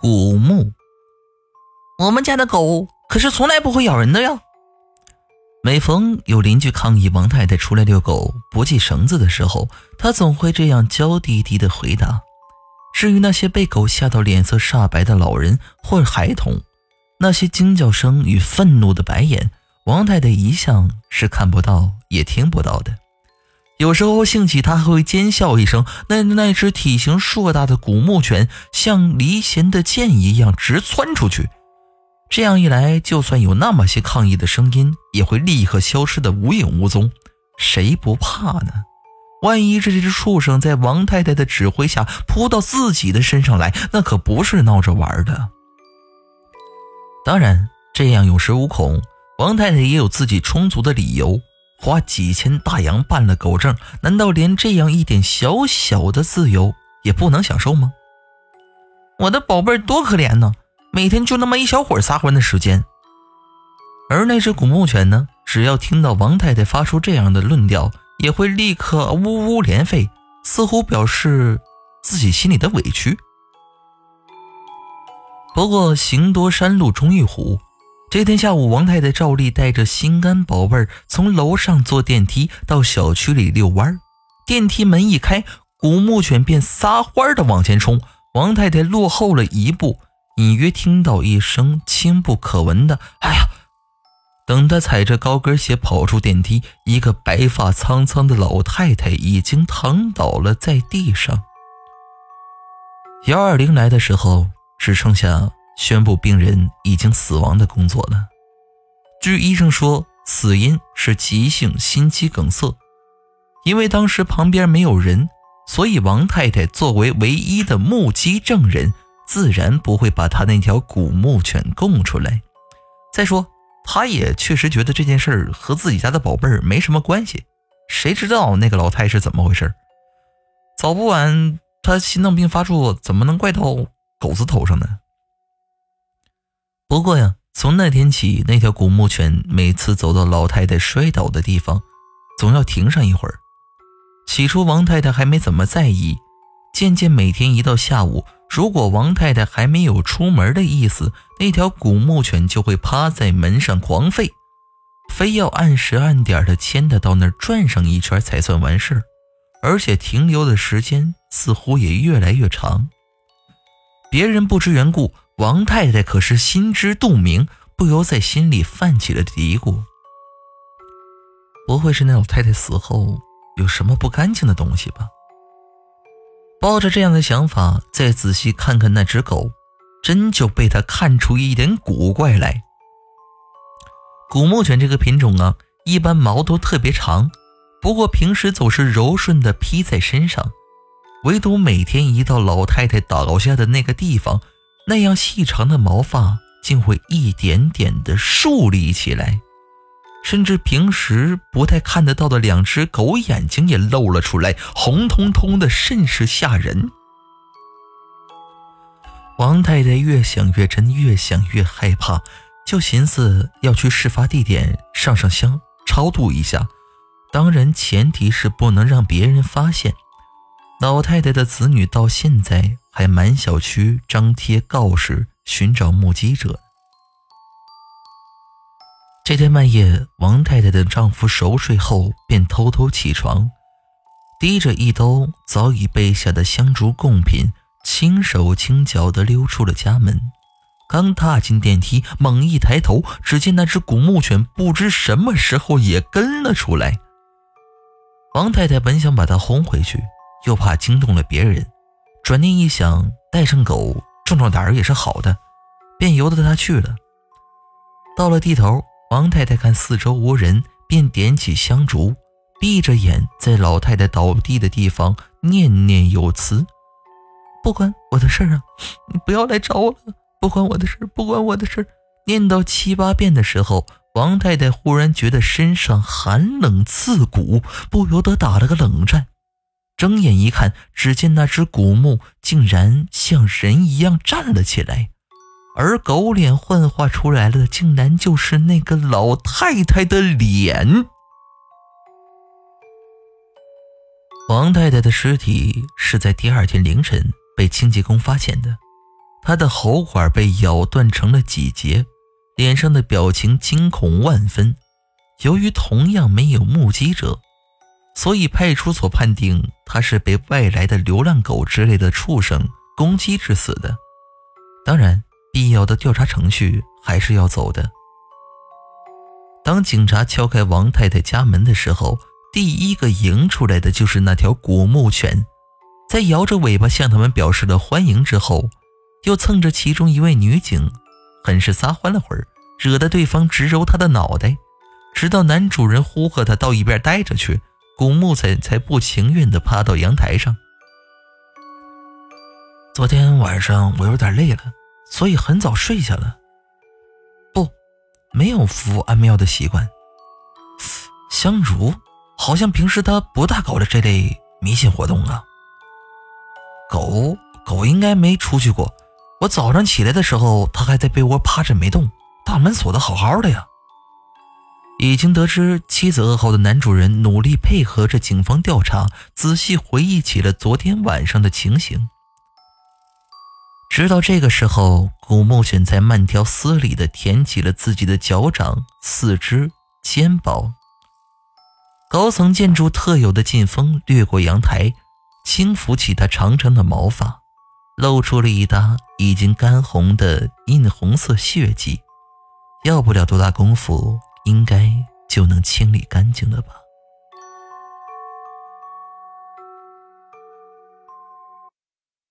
古墓。我们家的狗可是从来不会咬人的呀。每逢有邻居抗议王太太出来遛狗不系绳子的时候，她总会这样娇滴滴的回答。至于那些被狗吓到脸色煞白的老人或孩童，那些惊叫声与愤怒的白眼，王太太一向是看不到也听不到的。有时候兴起，他还会尖笑一声。那那只体型硕大的古牧犬像离弦的箭一样直窜出去。这样一来，就算有那么些抗议的声音，也会立刻消失的无影无踪。谁不怕呢？万一这只畜生在王太太的指挥下扑到自己的身上来，那可不是闹着玩的。当然，这样有恃无恐，王太太也有自己充足的理由。花几千大洋办了狗证，难道连这样一点小小的自由也不能享受吗？我的宝贝儿多可怜呢，每天就那么一小会儿撒欢的时间。而那只古牧犬呢，只要听到王太太发出这样的论调，也会立刻呜呜连吠，似乎表示自己心里的委屈。不过行多山路终遇虎。这天下午，王太太照例带着心肝宝贝儿从楼上坐电梯到小区里遛弯儿。电梯门一开，古牧犬便撒欢的往前冲。王太太落后了一步，隐约听到一声轻不可闻的“哎呀”。等她踩着高跟鞋跑出电梯，一个白发苍苍的老太太已经躺倒了在地上。幺二零来的时候，只剩下。宣布病人已经死亡的工作了。据医生说，死因是急性心肌梗塞。因为当时旁边没有人，所以王太太作为唯一的目击证人，自然不会把她那条古牧犬供出来。再说，她也确实觉得这件事儿和自己家的宝贝儿没什么关系。谁知道那个老太是怎么回事？早不晚，她心脏病发作，怎么能怪到狗子头上呢？不过呀，从那天起，那条古牧犬每次走到老太太摔倒的地方，总要停上一会儿。起初，王太太还没怎么在意，渐渐每天一到下午，如果王太太还没有出门的意思，那条古牧犬就会趴在门上狂吠，非要按时按点的牵她到那儿转上一圈才算完事，而且停留的时间似乎也越来越长。别人不知缘故。王太太可是心知肚明，不由在心里泛起了嘀咕：不会是那老太太死后有什么不干净的东西吧？抱着这样的想法，再仔细看看那只狗，真就被他看出一点古怪来。古牧犬这个品种啊，一般毛都特别长，不过平时总是柔顺的披在身上，唯独每天一到老太太倒下的那个地方。那样细长的毛发竟会一点点的竖立起来，甚至平时不太看得到的两只狗眼睛也露了出来，红彤彤的，甚是吓人。王太太越想越真，越想越害怕，就寻思要去事发地点上上香，超度一下。当然，前提是不能让别人发现。老太太的子女到现在。还满小区张贴告示，寻找目击者。这天半夜，王太太的丈夫熟睡后，便偷偷起床，提着一兜早已备下的香烛贡品，轻手轻脚地溜出了家门。刚踏进电梯，猛一抬头，只见那只古牧犬不知什么时候也跟了出来。王太太本想把它轰回去，又怕惊动了别人。转念一想，带上狗壮壮胆儿也是好的，便由得他去了。到了地头，王太太看四周无人，便点起香烛，闭着眼在老太太倒地的地方念念有词：“不关我的事儿啊，你不要来找我了。不关我的事不关我的事念到七八遍的时候，王太太忽然觉得身上寒冷刺骨，不由得打了个冷战。睁眼一看，只见那只古墓竟然像人一样站了起来，而狗脸幻化出来的，竟然就是那个老太太的脸。王太太的尸体是在第二天凌晨被清洁工发现的，她的喉管被咬断成了几节，脸上的表情惊恐万分。由于同样没有目击者，所以派出所判定他是被外来的流浪狗之类的畜生攻击致死的。当然，必要的调查程序还是要走的。当警察敲开王太太家门的时候，第一个迎出来的就是那条古牧犬，在摇着尾巴向他们表示了欢迎之后，又蹭着其中一位女警，很是撒欢了会儿，惹得对方直揉他的脑袋。直到男主人呼喝他到一边待着去，古木才才不情愿地趴到阳台上。昨天晚上我有点累了，所以很早睡下了。不，没有服安眠药的习惯。香烛好像平时他不大搞的这类迷信活动啊。狗狗应该没出去过。我早上起来的时候，它还在被窝趴着没动，大门锁得好好的呀。已经得知妻子噩耗的男主人努力配合着警方调查，仔细回忆起了昨天晚上的情形。直到这个时候，古木犬才慢条斯理地舔起了自己的脚掌、四肢、肩膀。高层建筑特有的劲风掠过阳台，轻抚起它长长的毛发，露出了一搭已经干红的印红色血迹。要不了多大功夫。应该就能清理干净了吧。